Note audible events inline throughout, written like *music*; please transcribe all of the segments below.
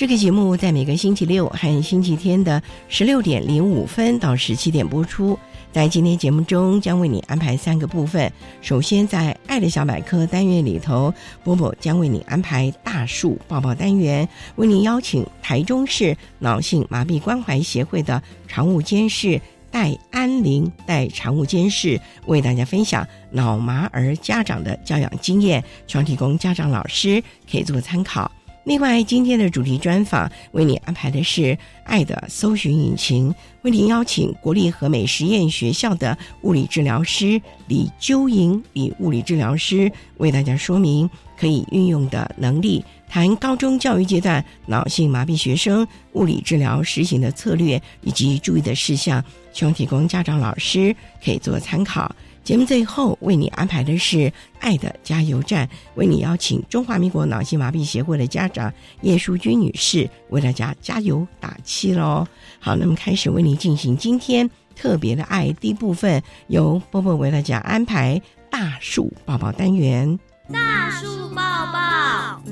这个节目在每个星期六和星期天的十六点零五分到十七点播出。在今天节目中，将为你安排三个部分。首先，在“爱的小百科”单元里头，波波将为你安排大树抱抱单元，为您邀请台中市脑性麻痹关怀协会的常务监事戴安玲戴常务监事为大家分享脑麻儿家长的教养经验，希望提供家长老师可以做参考。另外，今天的主题专访为你安排的是《爱的搜寻引擎》，为您邀请国立和美实验学校的物理治疗师李鸠莹李物理治疗师为大家说明可以运用的能力，谈高中教育阶段脑性麻痹学生物理治疗实行的策略以及注意的事项，希望提供家长老师可以做参考。节目最后为你安排的是“爱的加油站”，为你邀请中华民国脑性麻痹协会的家长叶淑君女士为大家加油打气喽。好，那么开始为你进行今天特别的爱第一部分，由波波为大家安排大树抱抱单元。大树抱抱，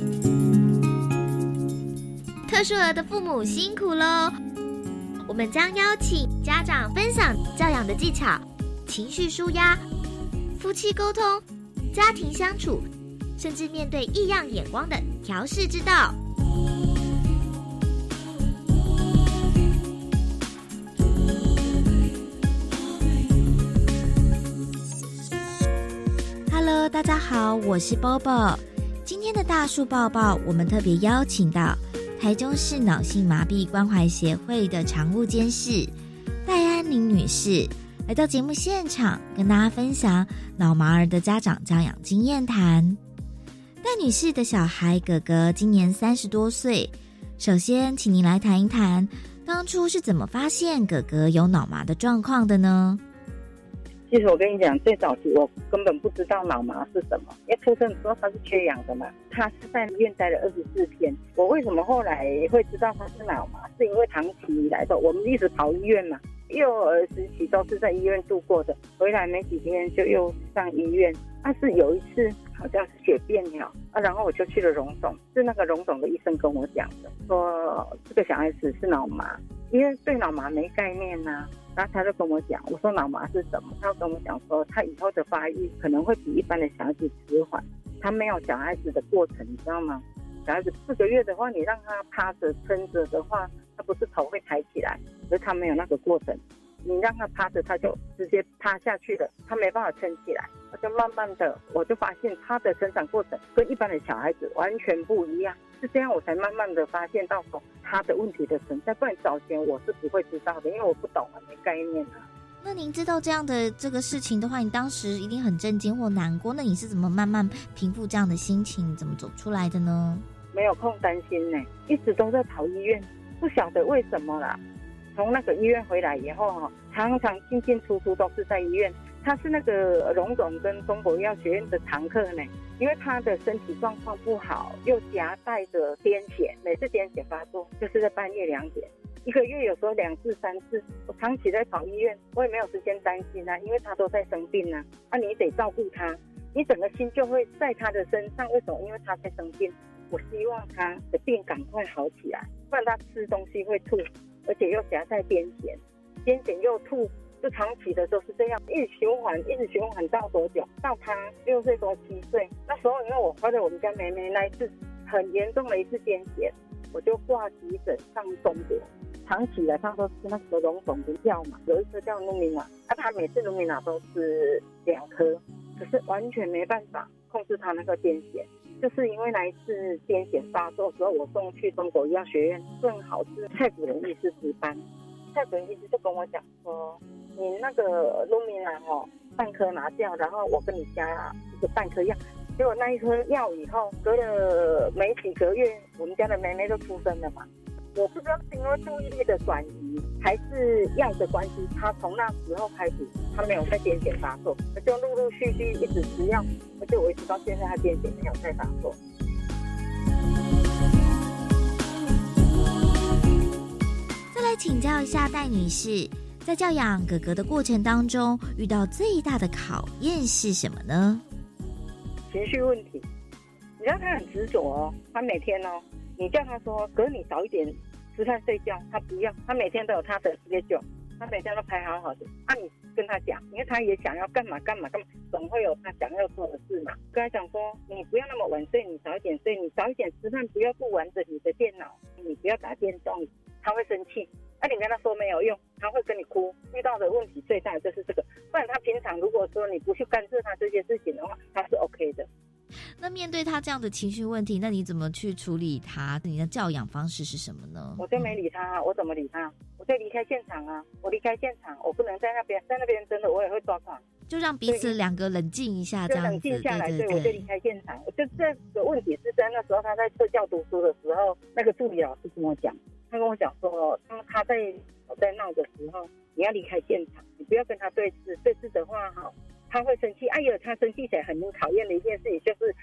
特殊儿的父母辛苦喽！我们将邀请家长分享教养的技巧。情绪舒压、夫妻沟通、家庭相处，甚至面对异样眼光的调试之道。Hello，大家好，我是 Bobo。今天的大树抱抱，我们特别邀请到台中市脑性麻痹关怀协会的常务监事戴安宁女士。来到节目现场，跟大家分享脑麻儿的家长教养经验谈。戴女士的小孩哥哥今年三十多岁，首先请您来谈一谈，当初是怎么发现哥哥有脑麻的状况的呢？其实我跟你讲，最早期我根本不知道脑麻是什么，因为出生的时候他是缺氧的嘛，他是在医院待了二十四天。我为什么后来会知道他是脑麻？是因为长期以来的我们一直跑医院嘛。幼儿时期都是在医院度过的，回来没几天就又上医院。但是有一次好像是血便了啊，然后我就去了荣总，是那个荣总的医生跟我讲的，说这个小孩子是脑麻，因为对脑麻没概念呐。然后他就跟我讲，我说脑麻是什么？他跟我讲说，他以后的发育可能会比一般的小孩子迟缓，他没有小孩子的过程，你知道吗？小孩子四个月的话，你让他趴着撑着的话。他不是头会抬起来，而他没有那个过程。你让他趴着，他就直接趴下去了，他没办法撑起来。他就慢慢的，我就发现他的成长过程跟一般的小孩子完全不一样。是这样，我才慢慢的发现到说他的问题的存在。不然早前我是不会知道的，因为我不懂啊，没概念啊。那您知道这样的这个事情的话，你当时一定很震惊或难过。那你是怎么慢慢平复这样的心情，怎么走出来的呢？没有空担心呢，一直都在跑医院。不晓得为什么啦，从那个医院回来以后哈，常常进进出出都是在医院。他是那个荣总跟中国医药学院的常客呢，因为他的身体状况不好，又夹带着癫痫，每次癫痫发作就是在半夜两点，一个月有时候两次三次，我长期在跑医院，我也没有时间担心啊，因为他都在生病啊，啊你得照顾他，你整个心就会在他的身上。为什么？因为他在生病，我希望他的病赶快好起来，不然他吃东西会吐，而且又夹在癫痫，癫痫又吐，就长期的都是这样，一直循环，一直循环到多久？到他六岁多七岁，那时候因为我怀了我们家妹妹那一次很严重的一次癫痫，我就挂急诊上中国。长期的他都吃那个龙种的药嘛，有一颗叫卢米娜，那他每次卢米娜都吃两颗，可是完全没办法控制他那个癫痫，就是因为那一次癫痫发作时候，我送去中国医药学院，正好是蔡主任医师值班，蔡主任医师就跟我讲说，你那个鹿米兰哦，半颗拿掉，然后我跟你加一个半颗药，结果那一颗药以后，隔了没几个月，我们家的妹妹就出生了嘛。我不知道是因为注意力的转移，还是药的关系，他从那时候开始，他没有再癫痫发作，他就陆陆续续一直吃药，而且我一直到现在，他癫痫没有再发作。再来请教一下戴女士，在教养哥哥的过程当中，遇到最大的考验是什么呢？情绪问题，你知道他很执着哦，他每天哦。你叫他说，哥，你早一点吃饭睡觉，他不要，他每天都有他的时间就，他每天都排好好的。啊，你跟他讲，因为他也想要干嘛干嘛干嘛，总会有他想要做的事嘛。跟他讲说，你不要那么晚睡，你早一点睡，你早一点吃饭，不要不玩着你的电脑，你不要打电动，他会生气。那你跟他说没有用，他会跟你哭。遇到的问题最大的就是这个，不然他平常如果说你不去干涉他这些事情的话，他是 OK 的。那面对他这样的情绪问题，那你怎么去处理他？你的教养方式是什么呢？我就没理他，我怎么理他？我就离开现场啊！我离开现场，我不能在那边，在那边真的我也会抓狂。就让彼此两个冷静一下，这样冷静下来，对，我就离开现场。就这个问题是在那时候他在特教读书的时候，那个助理老师跟我讲，他跟我讲说，当他在在闹的时候，你要离开现场，你不要跟他对峙，对峙的话哈。他会生气，哎呦，他生气起来很讨厌的一件事情就是，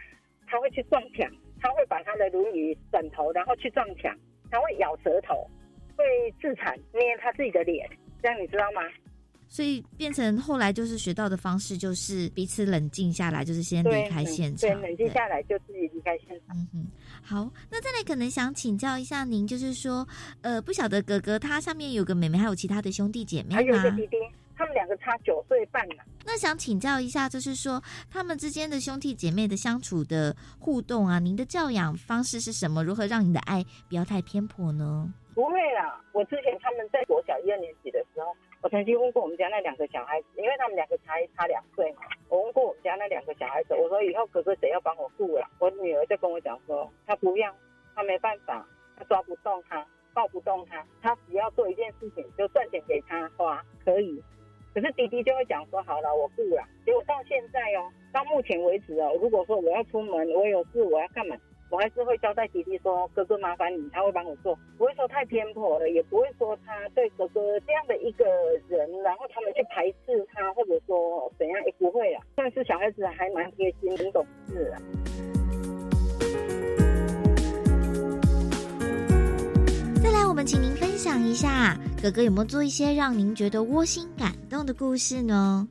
他会去撞墙，他会把他的轮椅转头，然后去撞墙，他会咬舌头，会自残，捏他自己的脸，这样你知道吗？所以变成后来就是学到的方式，就是彼此冷静下来，就是先离开现场，对，冷静下来就自己离开现场。嗯哼，好，那再来可能想请教一下您，就是说，呃，不晓得哥哥他上面有个妹妹，还有其他的兄弟姐妹吗？还有一个弟弟。他九岁半呢。那想请教一下，就是说他们之间的兄弟姐妹的相处的互动啊，您的教养方式是什么？如何让你的爱不要太偏颇呢？不会啦，我之前他们在国小一二年级的时候，我曾经问过我们家那两个小孩子，因为他们两个才差两岁嘛。我问过我们家那两个小孩子，我说以后哥哥谁要帮我顾了？我女儿就跟我讲说，她不要，她没办法，她抓不动他，抱不动他，他只要做一件事情，就赚钱给他花，可以。可是弟弟就会讲说好了，我顾了。结果到现在哦，到目前为止哦，如果说我要出门，我有事我要干嘛，我还是会交代弟弟说哥哥麻烦你，他会帮我做，不会说太偏颇了，也不会说他对哥哥这样的一个人，然后他们去排斥他，或者说怎样也不会啊。但是小孩子还蛮贴心，很懂事啊。我们请您分享一下，哥哥有没有做一些让您觉得窝心感的故事呢？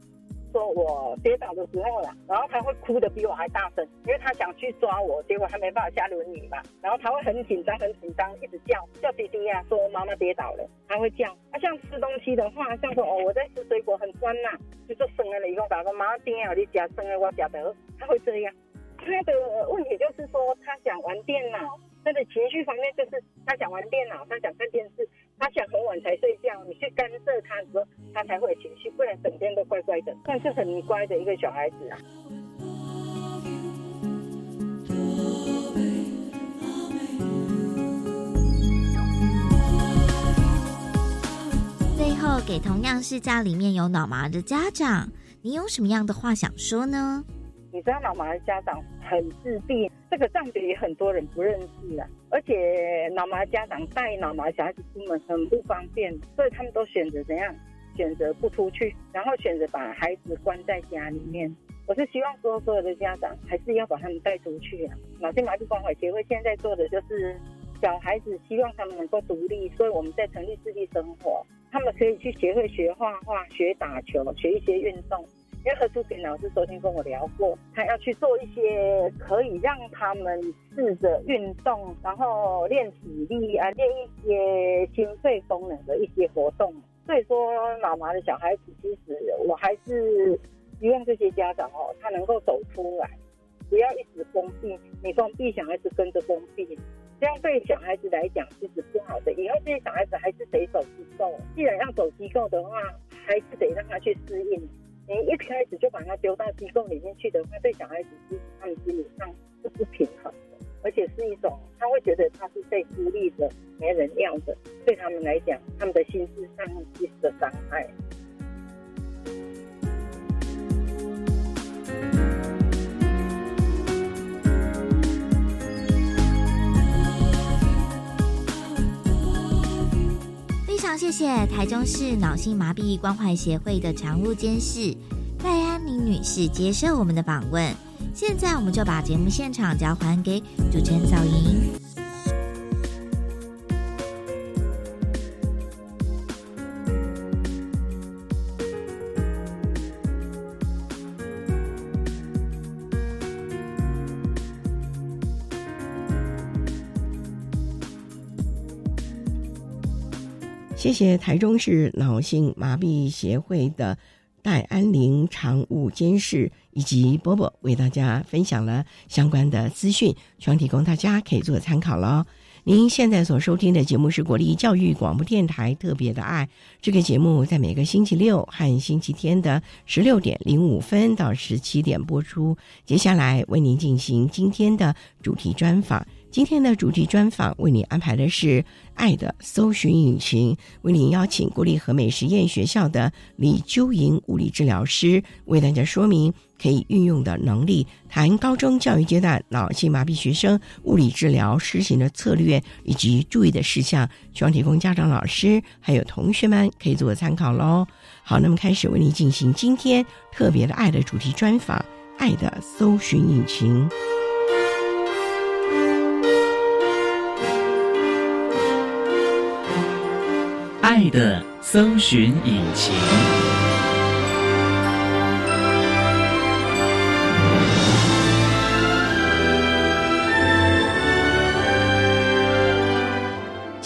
说我跌倒的时候啦，然后他会哭的比我还大声，因为他想去抓我，结果他没办法下轮椅嘛，然后他会很紧张，很紧张，一直叫叫弟弟呀，说妈妈跌倒了，他会叫。啊，像吃东西的话，像说哦我在吃水果很酸呐，就说生了以后，打说妈妈爹啊，你夹生了我夹得，他会这样。他的问题就是说他想玩电脑。他的情绪方面就是他想玩电脑，他想看电视，他想很晚才睡觉。你去干涉他的时候，他才会有情绪，不然整天都乖乖的，算是很乖的一个小孩子啊。最后，给同样是家里面有脑麻的家长，你有什么样的话想说呢？你知道脑麻的家长很自闭，这个障别也很多人不认识啊。而且脑麻家长带脑麻小孩子出门很不方便，所以他们都选择怎样？选择不出去，然后选择把孩子关在家里面。我是希望说，所有的家长还是要把他们带出去啊。脑性麻痹关怀协会现在做的就是。小孩子希望他们能够独立，所以我们在成立自立生活，他们可以去学会学画画、学打球、学一些运动。因为何淑平老师昨天跟我聊过，他要去做一些可以让他们试着运动，然后练体力啊，练一些心肺功能的一些活动。所以说，妈妈的小孩子，其实我还是希望这些家长哦，他能够走出来，不要一直封闭。你封闭，小孩子跟着封闭，这样对小孩子来讲其实不好的。以后这些小孩子还是得走机构，既然要走机构的话，还是得让他去适应。你一开始就把他丢到机构里面去的话，对小孩子其实他们心理上是不平衡的，而且是一种他会觉得他是被孤立的、没人要的，对他们来讲，他们的心智上其实的伤害。非常谢谢台中市脑性麻痹关怀协会的常务监事戴安妮女士接受我们的访问。现在，我们就把节目现场交还给主持人小莹。谢台中市脑性麻痹协会的戴安玲常务监事以及波波为大家分享了相关的资讯，希望提供大家可以做参考了。您现在所收听的节目是国立教育广播电台特别的爱，这个节目在每个星期六和星期天的十六点零五分到十七点播出。接下来为您进行今天的主题专访。今天的主题专访为你安排的是《爱的搜寻引擎》，为您邀请国立和美实验学校的李秋莹物理治疗师为大家说明可以运用的能力，谈高中教育阶段脑性麻痹学生物理治疗施行的策略以及注意的事项，希望提供家长、老师还有同学们可以做参考喽。好，那么开始为您进行今天特别的爱的主题专访，《爱的搜寻引擎》。爱的搜寻引擎。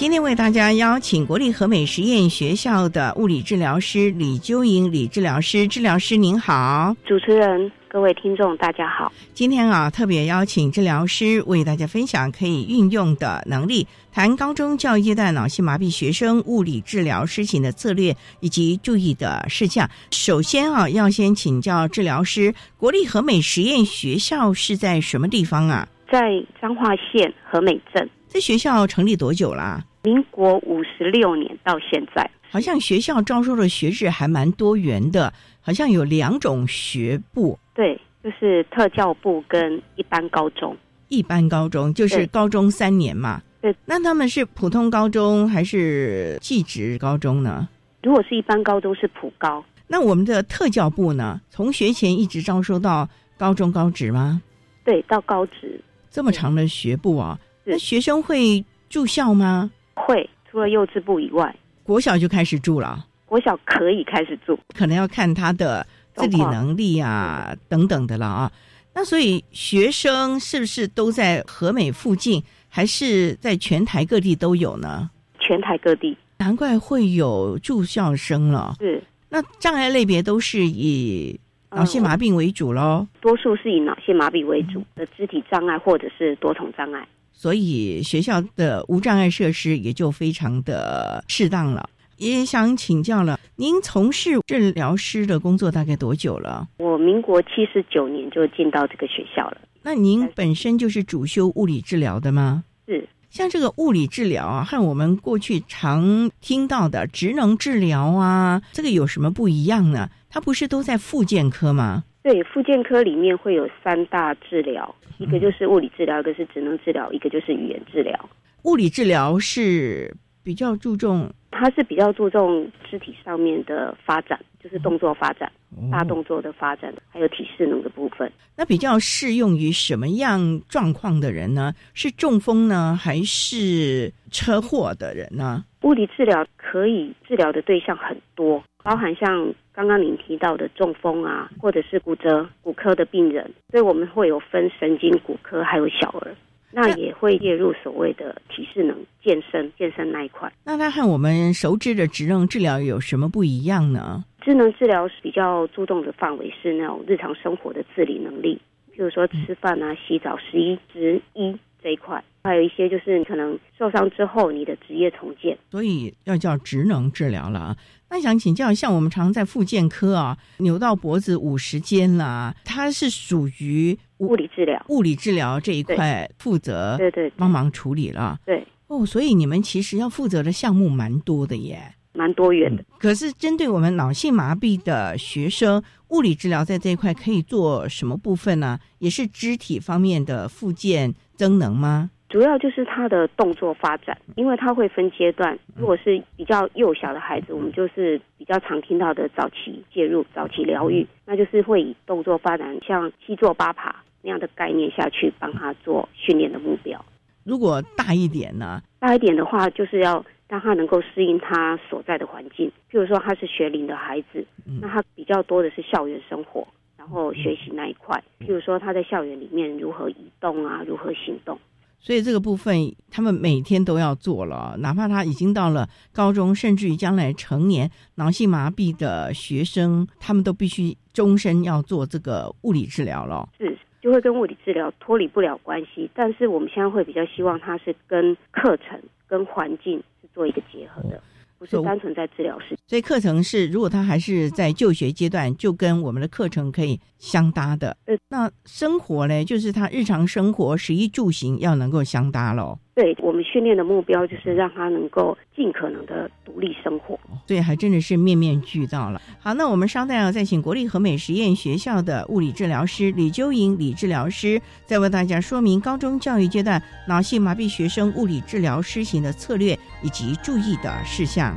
今天为大家邀请国立和美实验学校的物理治疗师李究莹李治疗师，治疗师您好，主持人。各位听众，大家好。今天啊，特别邀请治疗师为大家分享可以运用的能力，谈高中教育阶段脑性麻痹学生物理治疗施行的策略以及注意的事项。首先啊，要先请教治疗师，国立和美实验学校是在什么地方啊？在彰化县和美镇。这学校成立多久啦？民国五十六年到现在。好像学校招收的学制还蛮多元的。好像有两种学部，对，就是特教部跟一般高中。一般高中就是高中三年嘛。对，那他们是普通高中还是技职高中呢？如果是一般高中是普高。那我们的特教部呢？从学前一直招收到高中高职吗？对，到高职。这么长的学部啊？那学生会住校吗？会，除了幼稚部以外，国小就开始住了。国小可以开始住，可能要看他的自理能力啊等等的了啊。那所以学生是不是都在和美附近，还是在全台各地都有呢？全台各地，难怪会有住校生了。是，那障碍类别都是以脑性麻痹为主喽？多数是以脑性麻痹为主的肢体障碍或者是多重障碍，所以学校的无障碍设施也就非常的适当了。也想请教了，您从事治疗师的工作大概多久了？我民国七十九年就进到这个学校了。那您本身就是主修物理治疗的吗？是。像这个物理治疗啊，和我们过去常听到的职能治疗啊，这个有什么不一样呢？它不是都在复健科吗？对，复健科里面会有三大治疗，一个就是物理治疗，一个是职能治疗，一个就是语言治疗。物理治疗是比较注重。它是比较注重肢体上面的发展，就是动作发展、大哦动作的发展，还有体适能的部分。那比较适用于什么样状况的人呢？是中风呢，还是车祸的人呢？物理治疗可以治疗的对象很多，包含像刚刚您提到的中风啊，或者是骨折、骨科的病人，所以我们会有分神经骨科还有小儿，那也会列入所谓的体适能、健身、健身那一块。那它和我们熟知的职能治疗有什么不一样呢？智能治疗是比较注重的范围是那种日常生活的自理能力，比如说吃饭啊、洗澡、食衣、职医这一块，还有一些就是你可能受伤之后你的职业重建。所以要叫职能治疗了啊。那想请教，一下我们常在复健科啊，扭到脖子五十肩啦，它是属于物理治疗，物理治疗这一块负责对对帮忙处理了。对，哦，所以你们其实要负责的项目蛮多的耶。蛮多元的。可是针对我们脑性麻痹的学生，物理治疗在这一块可以做什么部分呢？也是肢体方面的复健增能吗？主要就是他的动作发展，因为他会分阶段。如果是比较幼小的孩子，我们就是比较常听到的早期介入、早期疗愈，那就是会以动作发展，像七坐八爬那样的概念下去帮他做训练的目标。如果大一点呢？大一点的话，就是要让他能够适应他所在的环境。譬如说他是学龄的孩子，嗯那他比较多的是校园生活，然后学习那一块。譬如说他在校园里面如何移动啊，如何行动。所以这个部分他们每天都要做了，哪怕他已经到了高中，甚至于将来成年脑性麻痹的学生，他们都必须终身要做这个物理治疗了。是，就会跟物理治疗脱离不了关系。但是我们现在会比较希望他是跟课程、跟环境是做一个结合的，不是单纯在治疗室。所以课程是，如果他还是在就学阶段，就跟我们的课程可以相搭的对。那生活呢，就是他日常生活食衣住行要能够相搭喽。对我们训练的目标就是让他能够尽可能的独立生活。对还真的是面面俱到了。好，那我们稍待要再请国立和美实验学校的物理治疗师李秋莹李治疗师，再为大家说明高中教育阶段脑性麻痹学生物理治疗施行的策略以及注意的事项。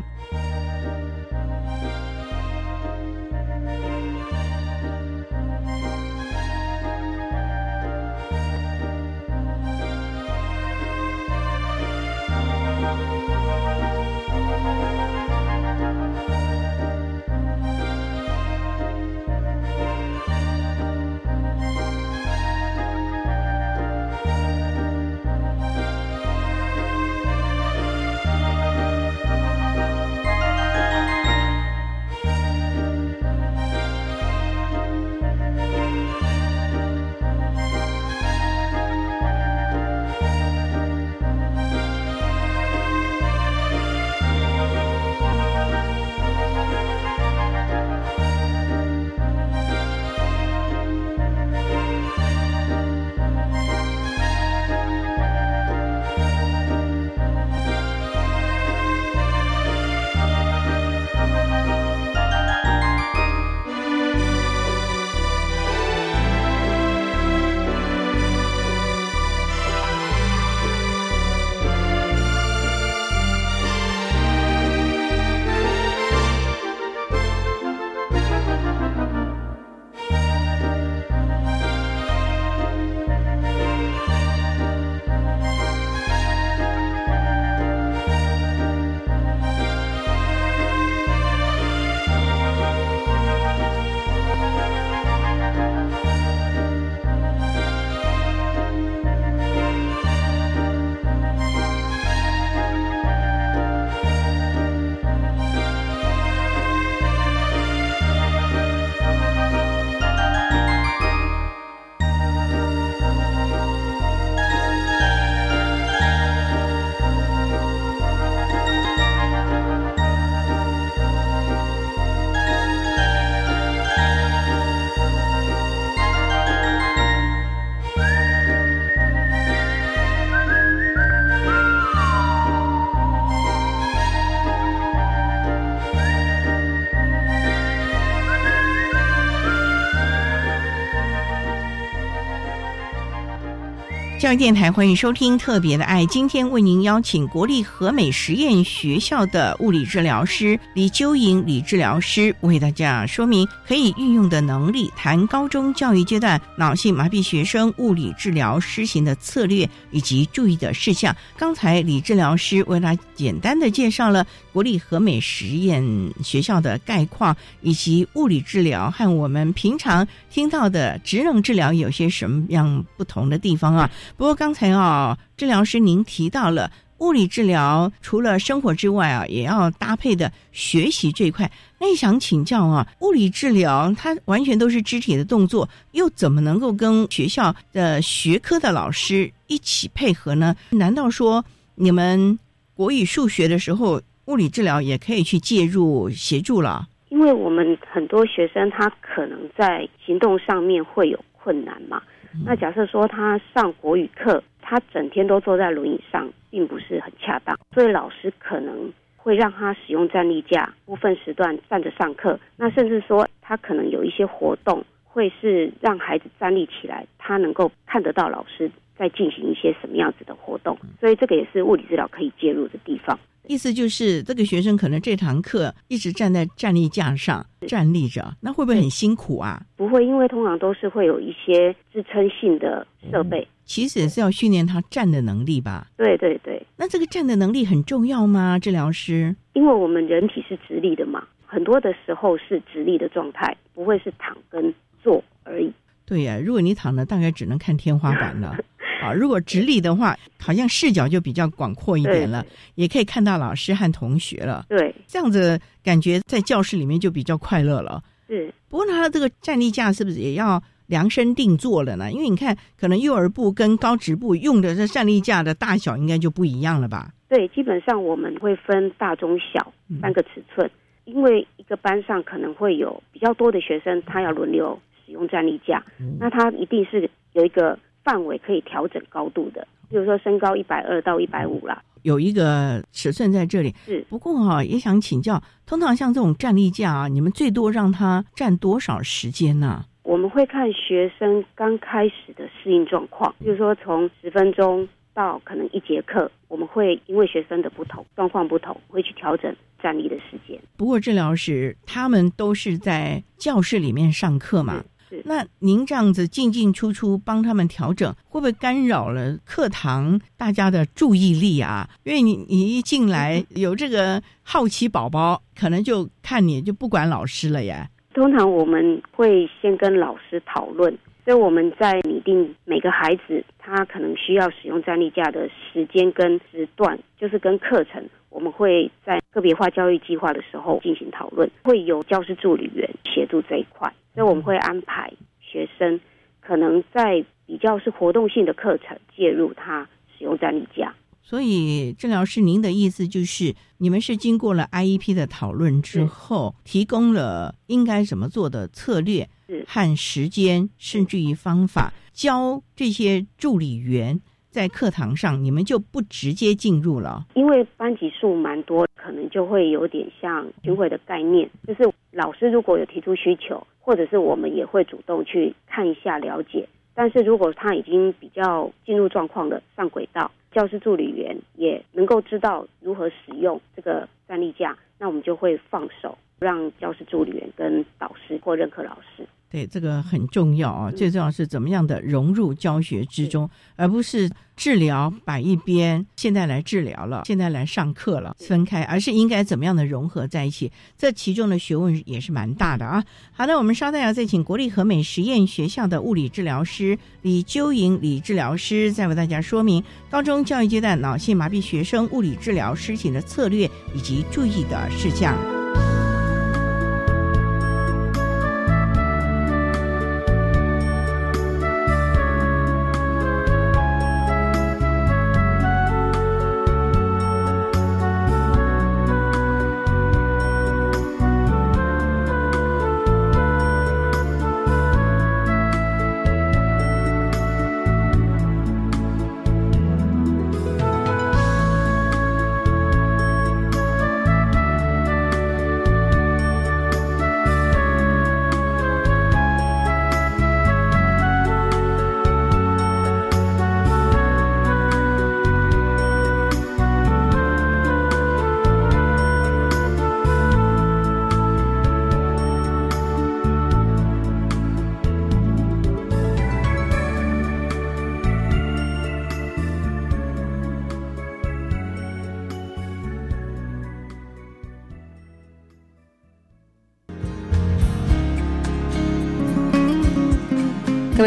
教育电台欢迎收听《特别的爱》，今天为您邀请国立和美实验学校的物理治疗师李秋莹李治疗师为大家说明可以运用的能力，谈高中教育阶段脑性麻痹学生物理治疗施行的策略以及注意的事项。刚才李治疗师为他简单的介绍了国立和美实验学校的概况，以及物理治疗和我们平常听到的职能治疗有些什么样不同的地方啊。不过刚才啊，治疗师您提到了物理治疗除了生活之外啊，也要搭配的学习这一块。那想请教啊，物理治疗它完全都是肢体的动作，又怎么能够跟学校的学科的老师一起配合呢？难道说你们国语、数学的时候，物理治疗也可以去介入协助了？因为我们很多学生他可能在行动上面会有困难嘛。那假设说他上国语课，他整天都坐在轮椅上，并不是很恰当，所以老师可能会让他使用站立架，部分时段站着上课。那甚至说他可能有一些活动，会是让孩子站立起来，他能够看得到老师在进行一些什么样子的活动。所以这个也是物理治疗可以介入的地方。意思就是这个学生可能这堂课一直站在站立架上站立着，那会不会很辛苦啊？不会，因为通常都是会有一些支撑性的设备。其实也是要训练他站的能力吧？对对对。那这个站的能力很重要吗？治疗师？因为我们人体是直立的嘛，很多的时候是直立的状态，不会是躺跟坐而已。对呀，如果你躺着，大概只能看天花板了。*laughs* 啊，如果直立的话，好像视角就比较广阔一点了，也可以看到老师和同学了。对，这样子感觉在教室里面就比较快乐了。是，不过他这个站立架是不是也要量身定做了呢？因为你看，可能幼儿部跟高职部用的这站立架的大小应该就不一样了吧？对，基本上我们会分大、中、小三个尺寸，因为一个班上可能会有比较多的学生，他要轮流使用站立架，那他一定是有一个。范围可以调整高度的，比如说身高一百二到一百五啦，有一个尺寸在这里。是，不过哈，也想请教，通常像这种站立架啊，你们最多让它站多少时间呢？我们会看学生刚开始的适应状况，就是说从十分钟到可能一节课，我们会因为学生的不同状况不同，会去调整站立的时间。不过治疗师他们都是在教室里面上课嘛。那您这样子进进出出帮他们调整，会不会干扰了课堂大家的注意力啊？因为你你一进来有这个好奇宝宝，可能就看你就不管老师了呀。通常我们会先跟老师讨论，所以我们在拟定每个孩子他可能需要使用站立架的时间跟时段，就是跟课程，我们会在个别化教育计划的时候进行讨论，会有教师助理员协助这一块。所以我们会安排学生可能在比较是活动性的课程介入他使用站立架。所以治疗师，您的意思就是，你们是经过了 IEP 的讨论之后，提供了应该怎么做的策略和时间，甚至于方法，教这些助理员。在课堂上，你们就不直接进入了，因为班级数蛮多，可能就会有点像巡回的概念。就是老师如果有提出需求，或者是我们也会主动去看一下了解。但是如果他已经比较进入状况的上轨道，教师助理员也能够知道如何使用这个站立架，那我们就会放手，让教师助理员跟导师或任课老师。对，这个很重要啊！最重要是怎么样的融入教学之中，而不是治疗摆一边，现在来治疗了，现在来上课了，分开，而是应该怎么样的融合在一起？这其中的学问也是蛮大的啊！好的，我们稍待要再请国立和美实验学校的物理治疗师李究莹李治疗师，再为大家说明高中教育阶段脑性麻痹学生物理治疗施行的策略以及注意的事项。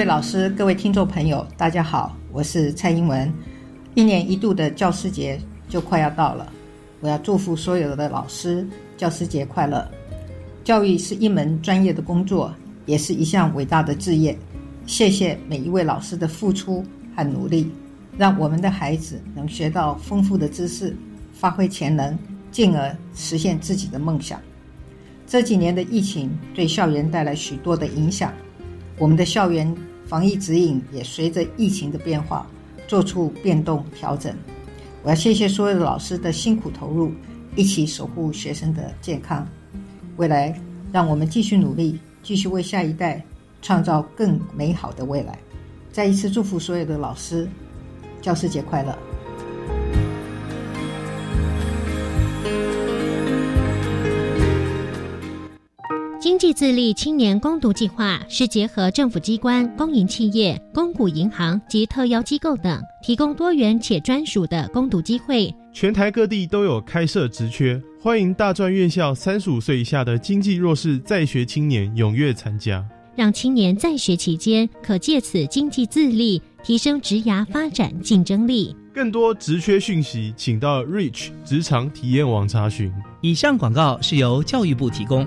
老师、各位听众朋友，大家好，我是蔡英文。一年一度的教师节就快要到了，我要祝福所有的老师教师节快乐。教育是一门专业的工作，也是一项伟大的志业。谢谢每一位老师的付出和努力，让我们的孩子能学到丰富的知识，发挥潜能，进而实现自己的梦想。这几年的疫情对校园带来许多的影响，我们的校园防疫指引也随着疫情的变化做出变动调整。我要谢谢所有的老师的辛苦投入，一起守护学生的健康。未来，让我们继续努力，继续为下一代创造更美好的未来。再一次祝福所有的老师，教师节快乐！济自立青年攻读计划是结合政府机关、公营企业、公股银行及特邀机构等，提供多元且专属的攻读机会。全台各地都有开设职缺，欢迎大专院校三十五岁以下的经济弱势在学青年踊跃参加，让青年在学期间可借此经济自立，提升职涯发展竞争力。更多职缺讯息，请到 Reach 职场体验网查询。以上广告是由教育部提供。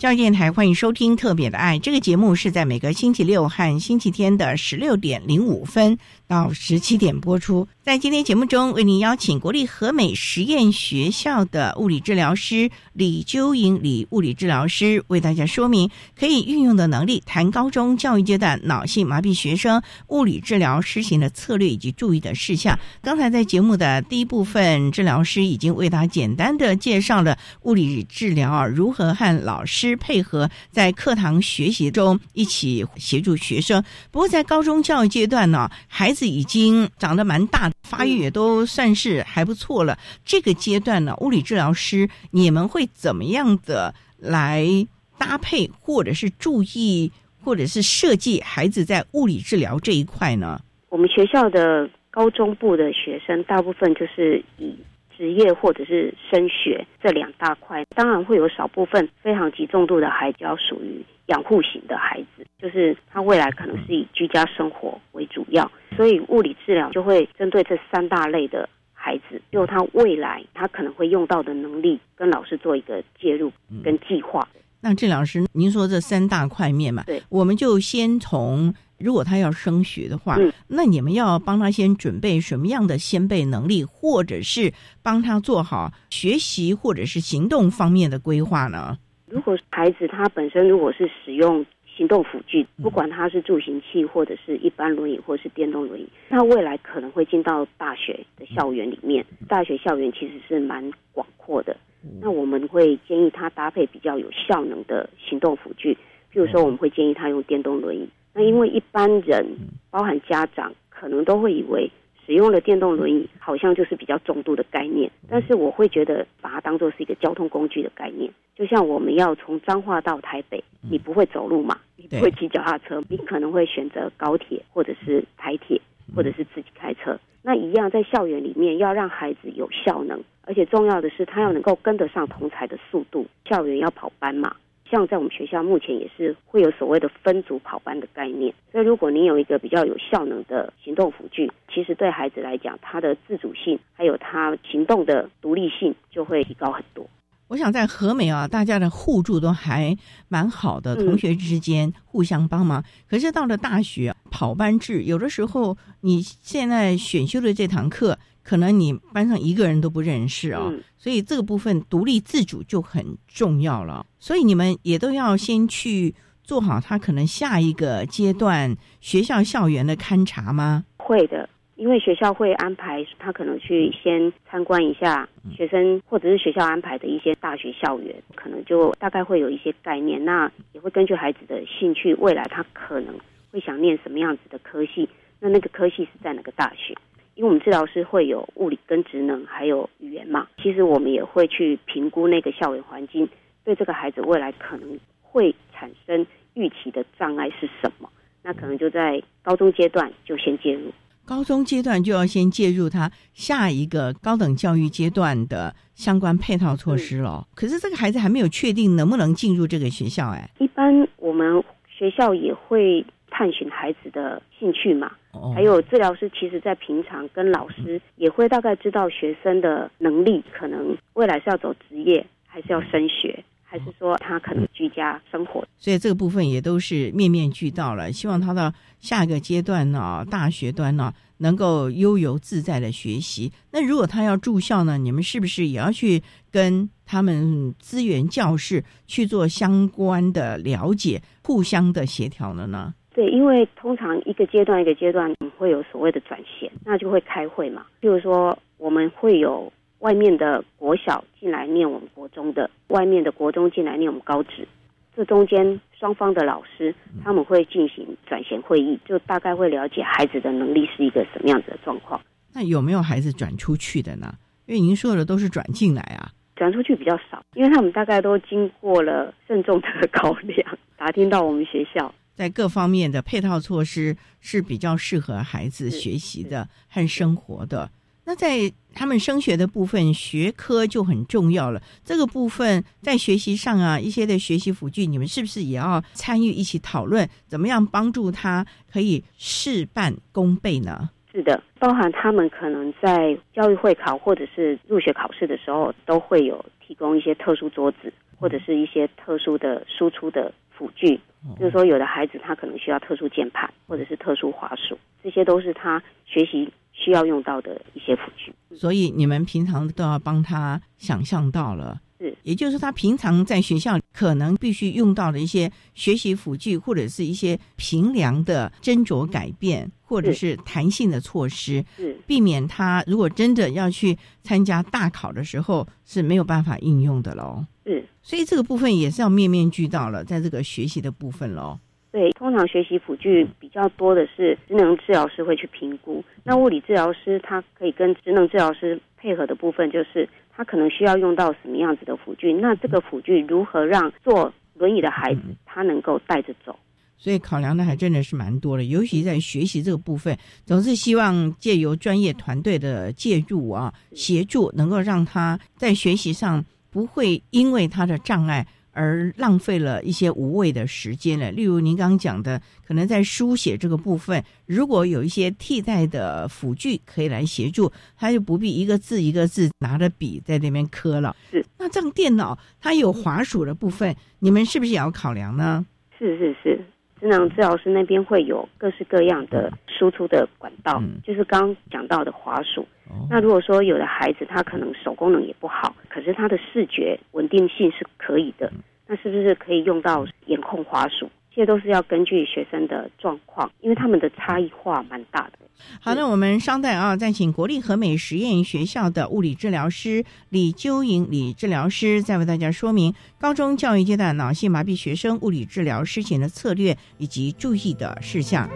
教育电台欢迎收听《特别的爱》这个节目，是在每个星期六和星期天的十六点零五分到十七点播出。在今天节目中，为您邀请国立和美实验学校的物理治疗师李秋莹李物理治疗师为大家说明可以运用的能力，谈高中教育阶段脑性麻痹学生物理治疗施行的策略以及注意的事项。刚才在节目的第一部分，治疗师已经为大家简单的介绍了物理治疗如何和老师。配合在课堂学习中一起协助学生。不过在高中教育阶段呢，孩子是已经长得蛮大，发育也都算是还不错了。这个阶段呢，物理治疗师你们会怎么样的来搭配，或者是注意，或者是设计孩子在物理治疗这一块呢？我们学校的高中部的学生大部分就是以。职业或者是升学这两大块，当然会有少部分非常极重度的孩子，要属于养护型的孩子，就是他未来可能是以居家生活为主要，所以物理治疗就会针对这三大类的孩子，就他未来他可能会用到的能力，跟老师做一个介入跟计划。那郑老师，您说这三大块面嘛，对，我们就先从。如果他要升学的话，那你们要帮他先准备什么样的先备能力，或者是帮他做好学习或者是行动方面的规划呢？如果孩子他本身如果是使用行动辅具，不管他是助行器或者是一般轮椅或者是电动轮椅，他未来可能会进到大学的校园里面。大学校园其实是蛮广阔的，那我们会建议他搭配比较有效能的行动辅具，譬如说我们会建议他用电动轮椅。那因为一般人，包含家长，可能都会以为使用了电动轮椅好像就是比较重度的概念，但是我会觉得把它当做是一个交通工具的概念。就像我们要从彰化到台北，你不会走路嘛？你不会骑脚踏车，你可能会选择高铁或者是台铁，或者是自己开车。那一样在校园里面要让孩子有效能，而且重要的是他要能够跟得上同才的速度。校园要跑班嘛？像在我们学校目前也是会有所谓的分组跑班的概念，所以如果您有一个比较有效能的行动辅具，其实对孩子来讲，他的自主性还有他行动的独立性就会提高很多。我想在和美啊，大家的互助都还蛮好的，同学之间互相帮忙。可是到了大学跑班制，有的时候你现在选修的这堂课可能你班上一个人都不认识哦、嗯所以这个部分独立自主就很重要了。所以你们也都要先去做好他可能下一个阶段学校校园的勘察吗？会的，因为学校会安排他可能去先参观一下学生，或者是学校安排的一些大学校园，可能就大概会有一些概念。那也会根据孩子的兴趣，未来他可能会想念什么样子的科系，那那个科系是在哪个大学？因为我们治疗师会有物理跟职能，还有语言嘛。其实我们也会去评估那个校园环境对这个孩子未来可能会产生预期的障碍是什么。那可能就在高中阶段就先介入。高中阶段就要先介入他下一个高等教育阶段的相关配套措施了。可是这个孩子还没有确定能不能进入这个学校，哎，一般我们学校也会探寻孩子的兴趣嘛，哦还有治疗师其实在平常跟老师也会大概知道学生的能力，可能未来是要走职业，还是要升学，还是说他可能居家生活。所以这个部分也都是面面俱到了。希望他到下一个阶段呢，大学端呢，能够悠游自在的学习。那如果他要住校呢，你们是不是也要去跟他们资源教室去做相关的了解，互相的协调了呢？对，因为通常一个阶段一个阶段会有所谓的转衔，那就会开会嘛。譬如说，我们会有外面的国小进来念我们国中的，外面的国中进来念我们高职，这中间双方的老师他们会进行转衔会议，就大概会了解孩子的能力是一个什么样子的状况。那有没有孩子转出去的呢？因为您说的都是转进来啊。转出去比较少，因为他们大概都经过了慎重的 *laughs* 考量，打听到我们学校。在各方面的配套措施是比较适合孩子学习的和生活的。那在他们升学的部分，学科就很重要了。这个部分在学习上啊，一些的学习辅具，你们是不是也要参与一起讨论，怎么样帮助他可以事半功倍呢？是的，包含他们可能在教育会考或者是入学考试的时候，都会有提供一些特殊桌子，或者是一些特殊的输出的辅具。就是说，有的孩子他可能需要特殊键盘，或者是特殊滑鼠，这些都是他学习需要用到的一些辅具。所以你们平常都要帮他想象到了。是，也就是说，他平常在学校可能必须用到的一些学习辅具，或者是一些平量的斟酌改变，或者是弹性的措施，避免他如果真的要去参加大考的时候是没有办法应用的喽。是，所以这个部分也是要面面俱到了，在这个学习的部分喽。对，通常学习辅具比较多的是职能治疗师会去评估，那物理治疗师他可以跟职能治疗师配合的部分，就是他可能需要用到什么样子的辅具，那这个辅具如何让坐轮椅的孩子他能够带着走。所以考量的还真的是蛮多的，尤其在学习这个部分，总是希望借由专业团队的介入啊，协助，能够让他在学习上不会因为他的障碍而浪费了一些无谓的时间了。例如您刚刚讲的，可能在书写这个部分，如果有一些替代的辅具可以来协助，他就不必一个字一个字拿着笔在那边刻了。是，那这样电脑它有滑鼠的部分，你们是不是也要考量呢？是是是，职能治疗师那边会有各式各样的输出的管道，就是刚刚讲到的滑鼠。那如果说有的孩子他可能手功能也不好，可是他的视觉稳定性是可以的，那是不是可以用到眼控滑鼠？这些都是要根据学生的状况，因为他们的差异化蛮大的。好，的我们稍待啊，再请国立和美实验学校的物理治疗师李秋莹李治疗师，再为大家说明高中教育阶段脑性麻痹学生物理治疗施行的策略以及注意的事项。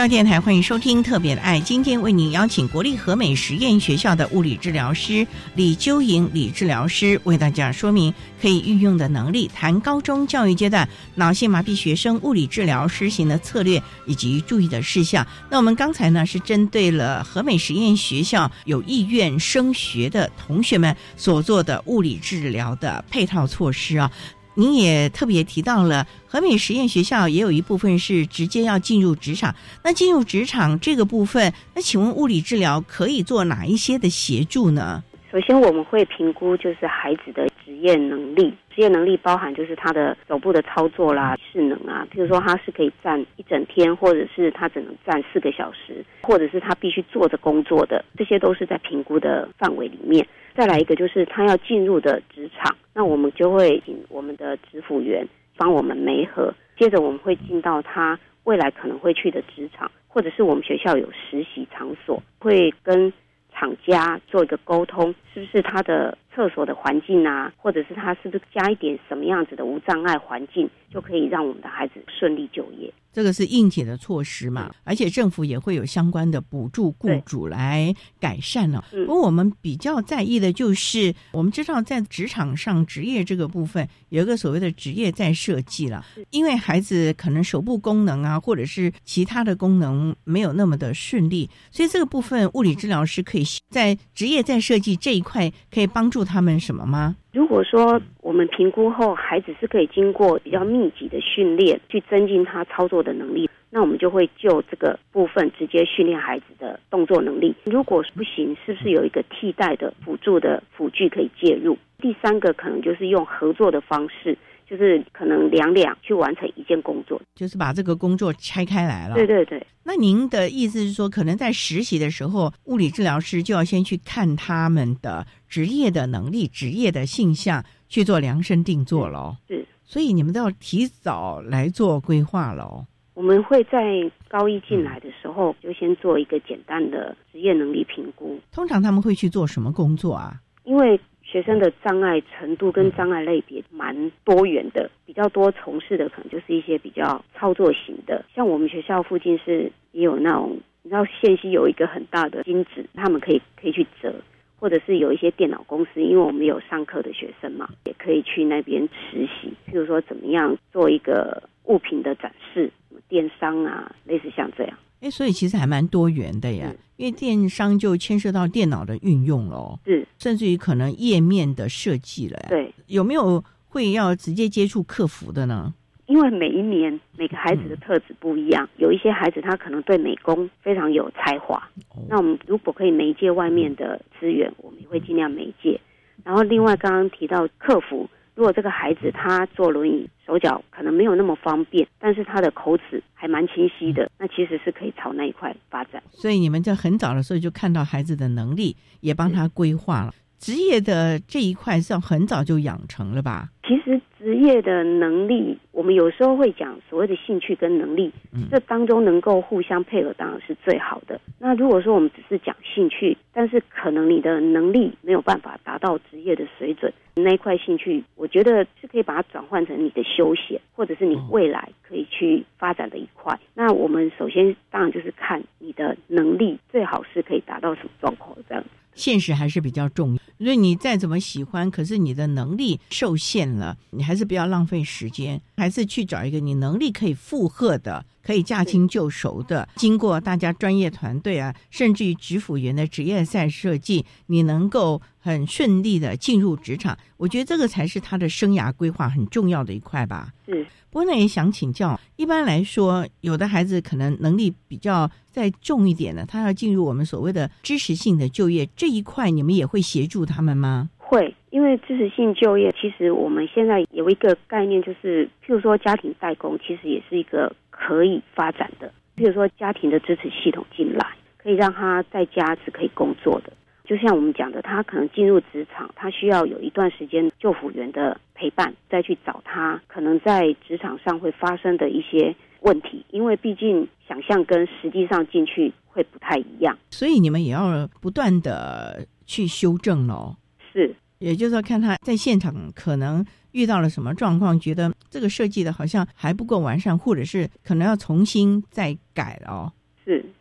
教电台欢迎收听《特别的爱》，今天为您邀请国立和美实验学校的物理治疗师李秋莹李治疗师为大家说明可以运用的能力，谈高中教育阶段脑性麻痹学生物理治疗施行的策略以及注意的事项。那我们刚才呢是针对了和美实验学校有意愿升学的同学们所做的物理治疗的配套措施啊。您也特别提到了和美实验学校也有一部分是直接要进入职场。那进入职场这个部分，那请问物理治疗可以做哪一些的协助呢？首先，我们会评估就是孩子的职业能力。职业能力包含就是他的手部的操作啦、势能啊。譬如说，他是可以站一整天，或者是他只能站四个小时，或者是他必须坐着工作的，这些都是在评估的范围里面。再来一个就是他要进入的职场，那我们就会请我们的职辅员帮我们媒合。接着我们会进到他未来可能会去的职场，或者是我们学校有实习场所，会跟厂家做一个沟通，是不是他的厕所的环境啊，或者是他是不是加一点什么样子的无障碍环境，就可以让我们的孩子顺利就业。这个是应解的措施嘛，而且政府也会有相关的补助雇主来改善呢。不过我们比较在意的就是，我们知道在职场上职业这个部分有一个所谓的职业再设计了，因为孩子可能手部功能啊，或者是其他的功能没有那么的顺利，所以这个部分物理治疗师可以在职业再设计这一块可以帮助他们什么吗？如果说我们评估后，孩子是可以经过比较密集的训练去增进他操作的能力，那我们就会就这个部分直接训练孩子的动作能力。如果不行，是不是有一个替代的辅助的辅具可以介入？第三个可能就是用合作的方式。就是可能两两去完成一件工作，就是把这个工作拆开来了。对对对。那您的意思是说，可能在实习的时候，物理治疗师就要先去看他们的职业的能力、职业的性向，去做量身定做喽。是。所以你们都要提早来做规划喽。我们会在高一进来的时候，就先做一个简单的职业能力评估。通常他们会去做什么工作啊？因为。学生的障碍程度跟障碍类别蛮多元的，比较多从事的可能就是一些比较操作型的，像我们学校附近是也有那种，你知道县西有一个很大的金子，他们可以可以去折，或者是有一些电脑公司，因为我们有上课的学生嘛，也可以去那边实习，譬如说怎么样做一个物品的展示，电商啊，类似像这样。哎，所以其实还蛮多元的呀，因为电商就牵涉到电脑的运用喽，是，甚至于可能页面的设计了。对，有没有会要直接接触客服的呢？因为每一年每个孩子的特质不一样，有一些孩子他可能对美工非常有才华，那我们如果可以媒介外面的资源，我们也会尽量媒介。然后另外刚刚提到客服。如果这个孩子他坐轮椅，手脚可能没有那么方便，但是他的口齿还蛮清晰的，那其实是可以朝那一块发展。所以你们在很早的时候就看到孩子的能力，也帮他规划了职业的这一块，是要很早就养成了吧？其实职业的能力，我们有时候会讲所谓的兴趣跟能力，这当中能够互相配合，当然是最好的。那如果说我们只是讲兴趣，但是可能你的能力没有办法达到职业的水准，那一块兴趣，我觉得是可以把它转换成你的休闲，或者是你未来可以去发展的一块。那我们首先当然就是看你的能力，最好是可以达到什么状况这样。现实还是比较重要，所以你再怎么喜欢，可是你的能力受限了，你还是不要浪费时间，还是去找一个你能力可以负荷的、可以驾轻就熟的。经过大家专业团队啊，甚至于职辅员的职业赛设计，你能够很顺利的进入职场，我觉得这个才是他的生涯规划很重要的一块吧。是。不过呢，也想请教，一般来说，有的孩子可能能力比较再重一点的，他要进入我们所谓的知识性的就业这一块，你们也会协助他们吗？会，因为知识性就业，其实我们现在有一个概念，就是譬如说家庭代工，其实也是一个可以发展的。譬如说家庭的支持系统进来，可以让他在家是可以工作的。就像我们讲的，他可能进入职场，他需要有一段时间救辅员的陪伴，再去找他可能在职场上会发生的一些问题，因为毕竟想象跟实际上进去会不太一样，所以你们也要不断的去修正喽。是，也就是说，看他在现场可能遇到了什么状况，觉得这个设计的好像还不够完善，或者是可能要重新再改了哦。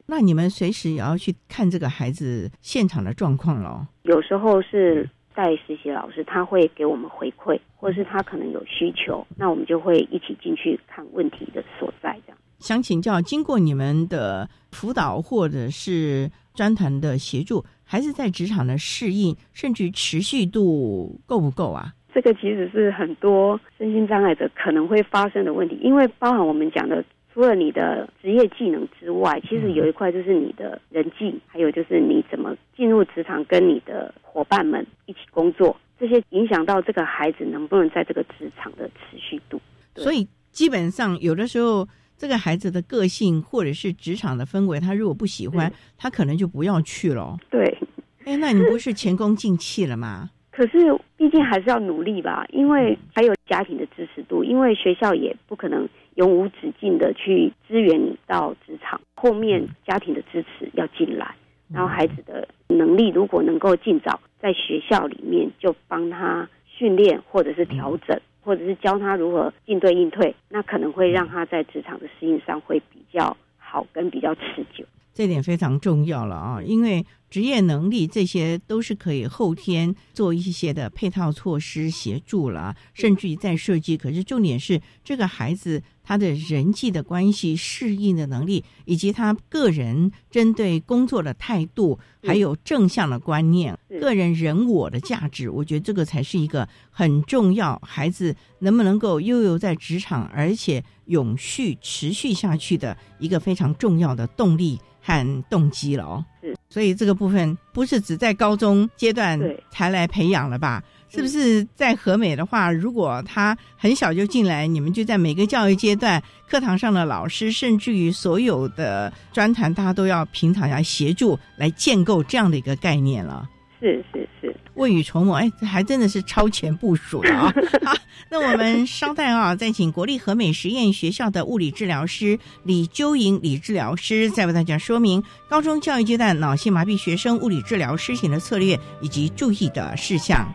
那你们随时也要去看这个孩子现场的状况喽。有时候是带实习老师，他会给我们回馈，或是他可能有需求，那我们就会一起进去看问题的所在。这样想请教，经过你们的辅导或者是专团的协助，孩子在职场的适应甚至持续度够不够啊？这个其实是很多身心障碍者可能会发生的问题，因为包含我们讲的。除了你的职业技能之外，其实有一块就是你的人际，还有就是你怎么进入职场，跟你的伙伴们一起工作，这些影响到这个孩子能不能在这个职场的持续度。所以基本上有的时候，这个孩子的个性或者是职场的氛围，他如果不喜欢，他可能就不要去了。对，哎，那你不是前功尽弃了吗？可是毕竟还是要努力吧，因为还有家庭的支持度，因为学校也不可能。永无止境的去支援你到职场，后面家庭的支持要进来，然后孩子的能力如果能够尽早在学校里面就帮他训练，或者是调整，或者是教他如何应对应退，那可能会让他在职场的适应上会比较好，跟比较持久。这点非常重要了啊，因为职业能力这些都是可以后天做一些的配套措施协助了，甚至于在设计。可是重点是这个孩子他的人际的关系、适应的能力，以及他个人针对工作的态度，还有正向的观念、个人人我的价值，我觉得这个才是一个很重要。孩子能不能够悠游在职场，而且永续持续下去的一个非常重要的动力。和动机了哦，是，所以这个部分不是只在高中阶段才来培养了吧？是不是在和美的话，如果他很小就进来，你们就在每个教育阶段，课堂上的老师，甚至于所有的专团，大家都要平常要协助来建构这样的一个概念了。是是是，未雨绸缪，哎，这还真的是超前部署了啊！*laughs* 好，那我们稍待啊，再请国立和美实验学校的物理治疗师李鸠莹李治疗师，再为大家说明高中教育阶段脑性麻痹学生物理治疗施行的策略以及注意的事项。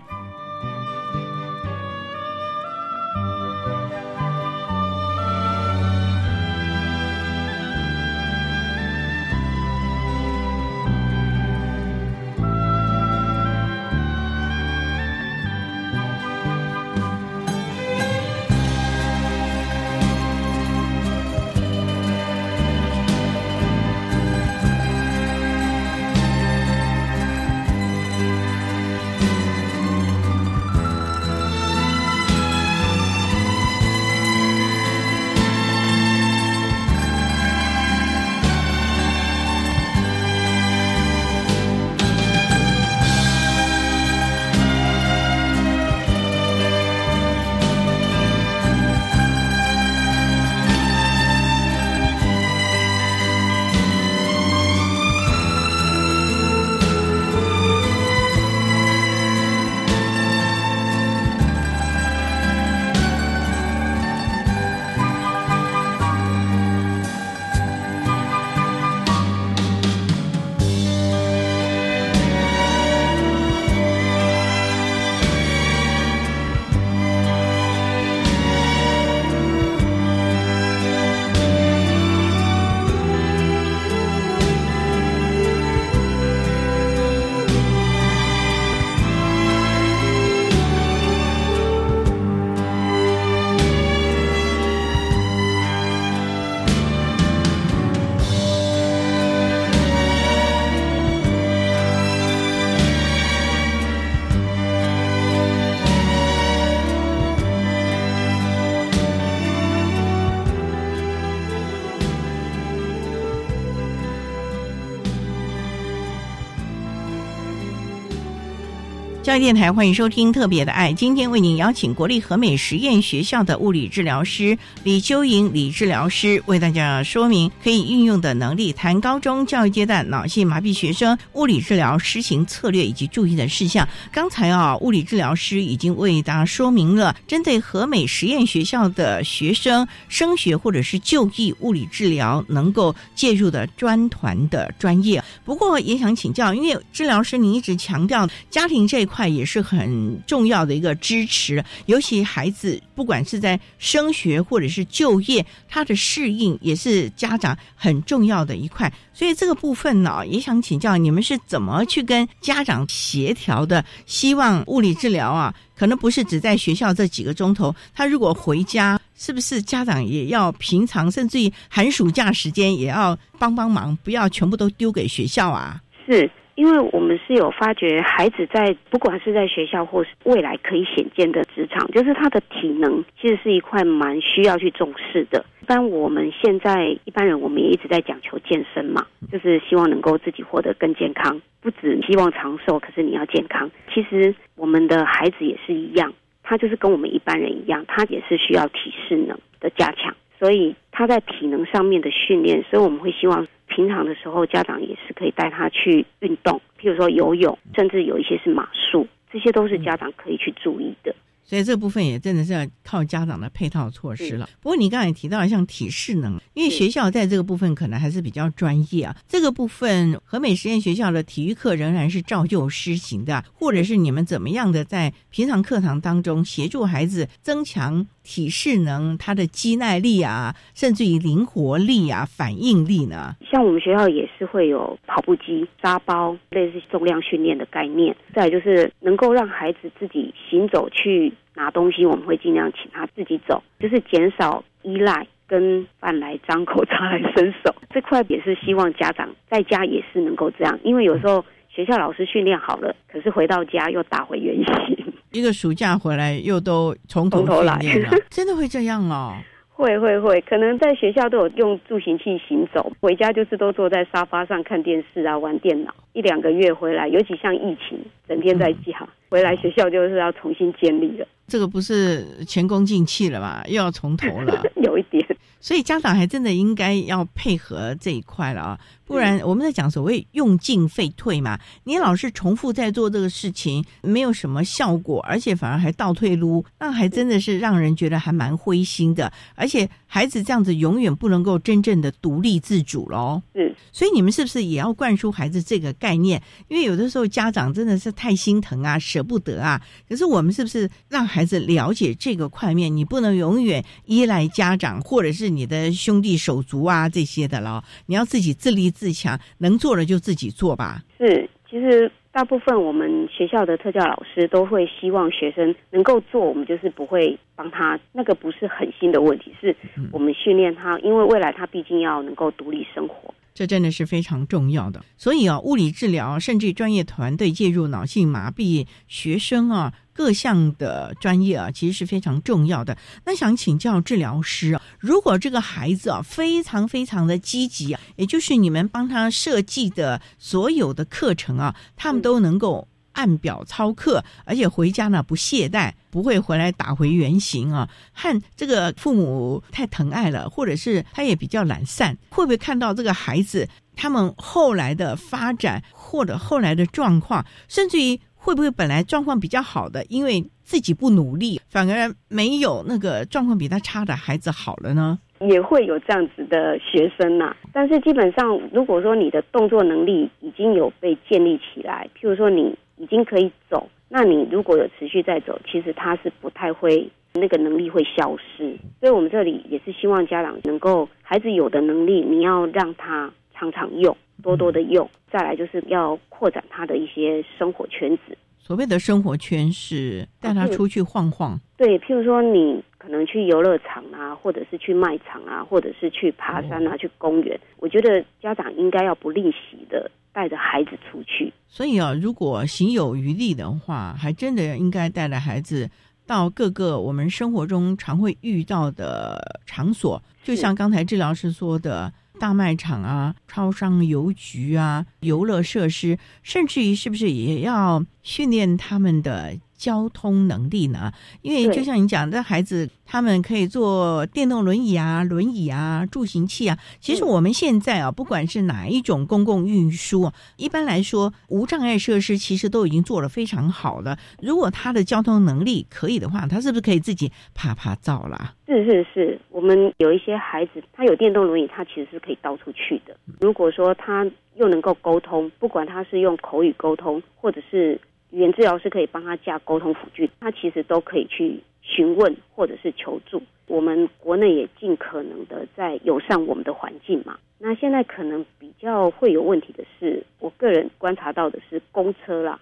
教育电台欢迎收听《特别的爱》，今天为您邀请国立和美实验学校的物理治疗师李秋莹李治疗师为大家说明可以运用的能力，谈高中教育阶段脑性麻痹学生物理治疗施行策略以及注意的事项。刚才啊，物理治疗师已经为大家说明了针对和美实验学校的学生升学或者是就医物理治疗能够介入的专团的专业。不过也想请教，因为治疗师您一直强调家庭这一块。块也是很重要的一个支持，尤其孩子不管是在升学或者是就业，他的适应也是家长很重要的一块。所以这个部分呢，也想请教你们是怎么去跟家长协调的？希望物理治疗啊，可能不是只在学校这几个钟头，他如果回家，是不是家长也要平常，甚至于寒暑假时间也要帮帮忙，不要全部都丢给学校啊？是。因为我们是有发觉，孩子在不管是在学校或是未来可以显见的职场，就是他的体能其实是一块蛮需要去重视的。一般我们现在一般人，我们也一直在讲求健身嘛，就是希望能够自己活得更健康，不止希望长寿，可是你要健康。其实我们的孩子也是一样，他就是跟我们一般人一样，他也是需要体适能的加强，所以他在体能上面的训练，所以我们会希望。平常的时候，家长也是可以带他去运动，譬如说游泳，甚至有一些是马术，这些都是家长可以去注意的。所以这部分也真的是要靠家长的配套措施了。不过你刚才提到像体适能，因为学校在这个部分可能还是比较专业啊。这个部分和美实验学校的体育课仍然是照旧施行的，或者是你们怎么样的在平常课堂当中协助孩子增强体适能，它的肌耐力啊，甚至于灵活力啊、反应力呢？像我们学校也是会有跑步机、沙包，类似重量训练的概念。再就是能够让孩子自己行走去。拿东西我们会尽量请他自己走，就是减少依赖跟饭来张口、*laughs* 茶来伸手这块，也是希望家长在家也是能够这样，因为有时候学校老师训练好了，可是回到家又打回原形。一个暑假回来又都从头来了，*laughs* 真的会这样哦。会会会，可能在学校都有用助行器行走，回家就是都坐在沙发上看电视啊，玩电脑。一两个月回来，尤其像疫情，整天在家，回来学校就是要重新建立了。这个不是前功尽弃了吧？又要从头了，*laughs* 有一点。所以家长还真的应该要配合这一块了啊。不然我们在讲所谓用进废退嘛，你老是重复在做这个事情，没有什么效果，而且反而还倒退路，那还真的是让人觉得还蛮灰心的。而且孩子这样子永远不能够真正的独立自主喽。嗯，所以你们是不是也要灌输孩子这个概念？因为有的时候家长真的是太心疼啊，舍不得啊。可是我们是不是让孩子了解这个块面？你不能永远依赖家长或者是你的兄弟手足啊这些的了，你要自己自立。自强，能做的就自己做吧。是，其实大部分我们学校的特教老师都会希望学生能够做，我们就是不会帮他。那个不是狠心的问题，是我们训练他，因为未来他毕竟要能够独立生活。这真的是非常重要的。所以啊，物理治疗甚至专业团队介入脑性麻痹学生啊。各项的专业啊，其实是非常重要的。那想请教治疗师啊，如果这个孩子啊非常非常的积极啊，也就是你们帮他设计的所有的课程啊，他们都能够按表操课，而且回家呢不懈怠，不会回来打回原形啊。和这个父母太疼爱了，或者是他也比较懒散，会不会看到这个孩子他们后来的发展，或者后来的状况，甚至于？会不会本来状况比较好的，因为自己不努力，反而没有那个状况比他差的孩子好了呢？也会有这样子的学生呐。但是基本上，如果说你的动作能力已经有被建立起来，譬如说你已经可以走，那你如果有持续在走，其实他是不太会那个能力会消失。所以我们这里也是希望家长能够，孩子有的能力，你要让他常常用。多多的用，再来就是要扩展他的一些生活圈子。所谓的生活圈是带他出去晃晃。对，譬如说你可能去游乐场啊，或者是去卖场啊，或者是去爬山啊，去公园。我觉得家长应该要不吝惜的带着孩子出去。所以啊，如果行有余力的话，还真的应该带着孩子到各个我们生活中常会遇到的场所，就像刚才治疗师说的。大卖场啊，超商、邮局啊，游乐设施，甚至于是不是也要训练他们的？交通能力呢？因为就像你讲，这孩子他们可以坐电动轮椅啊、轮椅啊、助行器啊。其实我们现在啊，不管是哪一种公共运输，一般来说无障碍设施其实都已经做得非常好了。如果他的交通能力可以的话，他是不是可以自己爬爬照啦？是是是，我们有一些孩子，他有电动轮椅，他其实是可以到处去的。如果说他又能够沟通，不管他是用口语沟通，或者是。语言治疗师可以帮他架沟通辅具，他其实都可以去询问或者是求助。我们国内也尽可能的在友善我们的环境嘛。那现在可能比较会有问题的是，我个人观察到的是公车啦，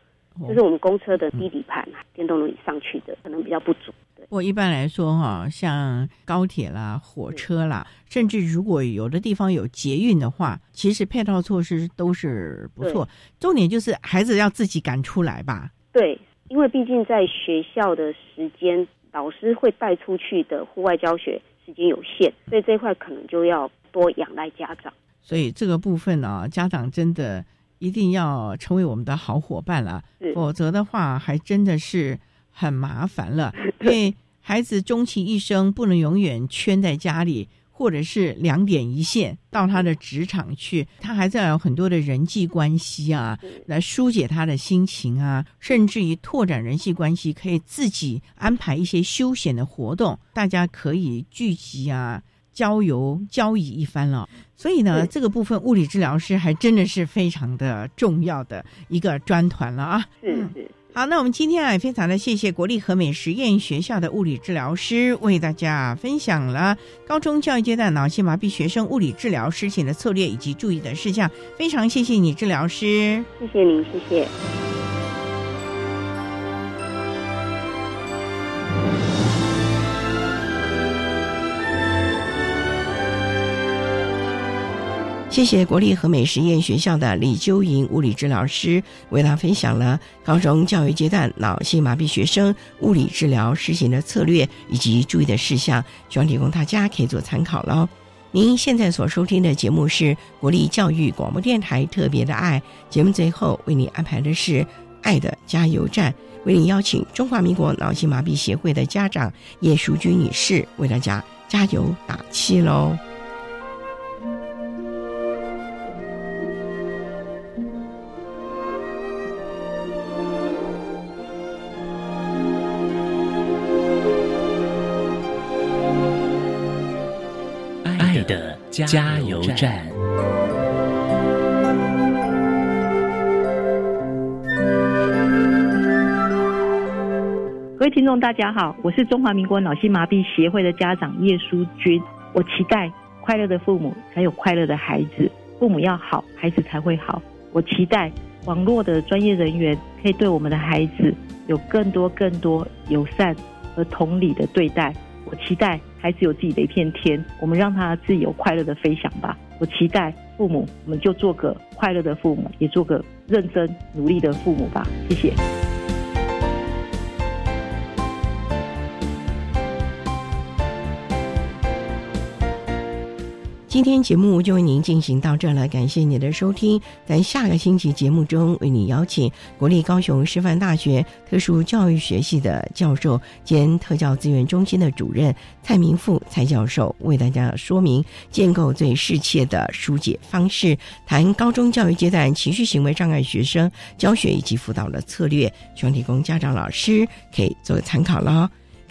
就是我们公车的低底盘电动轮椅上去的可能比较不足。我一般来说哈，像高铁啦、火车啦，甚至如果有的地方有捷运的话，其实配套措施都是不错。重点就是孩子要自己赶出来吧。对，因为毕竟在学校的时间，老师会带出去的户外教学时间有限，所以这块可能就要多仰赖家长。所以这个部分呢，家长真的一定要成为我们的好伙伴了，否则的话，还真的是。很麻烦了，*laughs* 因为孩子终其一生不能永远圈在家里，或者是两点一线到他的职场去，他还在有很多的人际关系啊，来疏解他的心情啊，甚至于拓展人际关系，可以自己安排一些休闲的活动，大家可以聚集啊，郊游交易一番了。所以呢，这个部分物理治疗师还真的是非常的重要的一个专团了啊。是是。好，那我们今天啊，也非常的谢谢国立和美实验学校的物理治疗师为大家分享了高中教育阶段脑性麻痹学生物理治疗师行的策略以及注意的事项。非常谢谢你，治疗师。谢谢您，谢谢。谢谢国立和美实验学校的李秋莹物理治疗师为他分享了高中教育阶段脑性麻痹学生物理治疗实行的策略以及注意的事项，希望提供大家可以做参考喽。您现在所收听的节目是国立教育广播电台特别的爱节目，最后为你安排的是爱的加油站，为你邀请中华民国脑性麻痹协会的家长叶淑君女士为大家加油打气喽。加油站。各位听众，大家好，我是中华民国脑性麻痹协会的家长叶淑君。我期待快乐的父母才有快乐的孩子，父母要好，孩子才会好。我期待网络的专业人员可以对我们的孩子有更多、更多友善和同理的对待。我期待。孩子有自己的一片天，我们让他自由快乐的飞翔吧。我期待父母，我们就做个快乐的父母，也做个认真努力的父母吧。谢谢。今天节目就为您进行到这了，感谢您的收听。在下个星期节目中，为你邀请国立高雄师范大学特殊教育学系的教授兼特教资源中心的主任蔡明富蔡教授，为大家说明建构最适切的疏解方式，谈高中教育阶段情绪行为障碍学生教学以及辅导的策略，希望提供家长老师可以做个参考了。